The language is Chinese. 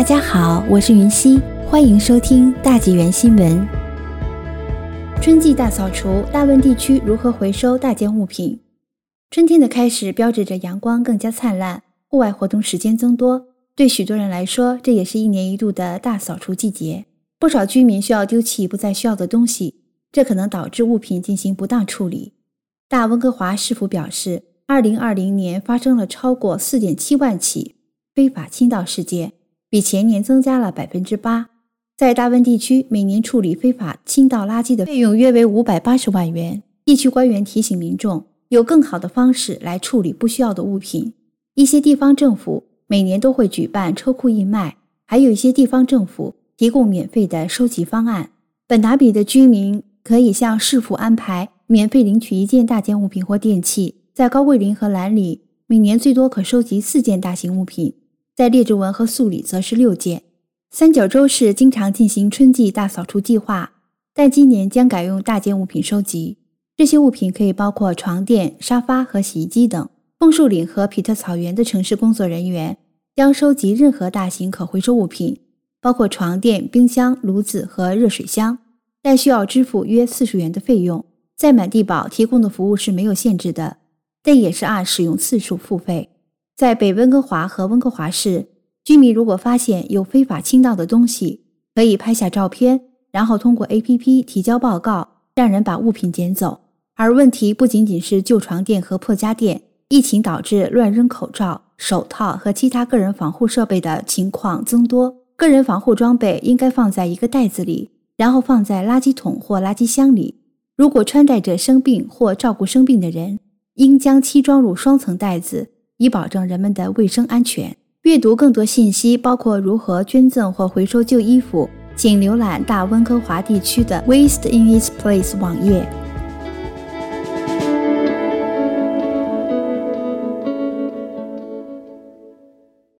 大家好，我是云溪，欢迎收听大纪元新闻。春季大扫除，大温地区如何回收大件物品？春天的开始标志着阳光更加灿烂，户外活动时间增多。对许多人来说，这也是一年一度的大扫除季节。不少居民需要丢弃不再需要的东西，这可能导致物品进行不当处理。大温哥华市府表示，二零二零年发生了超过四点七万起非法倾倒事件。比前年增加了百分之八。在大温地区，每年处理非法倾倒垃圾的费用约为五百八十万元。地区官员提醒民众，有更好的方式来处理不需要的物品。一些地方政府每年都会举办车库义卖，还有一些地方政府提供免费的收集方案。本达比的居民可以向市府安排免费领取一件大件物品或电器。在高贵林和兰里，每年最多可收集四件大型物品。在列治文和素里则是六件。三角洲市经常进行春季大扫除计划，但今年将改用大件物品收集。这些物品可以包括床垫、沙发和洗衣机等。枫树岭和皮特草原的城市工作人员将收集任何大型可回收物品，包括床垫、冰箱、炉子和热水箱，但需要支付约四十元的费用。在满地宝提供的服务是没有限制的，但也是按使用次数付费。在北温哥华和温哥华市，居民如果发现有非法倾倒的东西，可以拍下照片，然后通过 A.P.P 提交报告，让人把物品捡走。而问题不仅仅是旧床垫和破家电，疫情导致乱扔口罩、手套和其他个人防护设备的情况增多。个人防护装备应该放在一个袋子里，然后放在垃圾桶或垃圾箱里。如果穿戴着生病或照顾生病的人，应将其装入双层袋子。以保证人们的卫生安全。阅读更多信息，包括如何捐赠或回收旧衣服，请浏览大温哥华地区的 Waste in its Place 网页。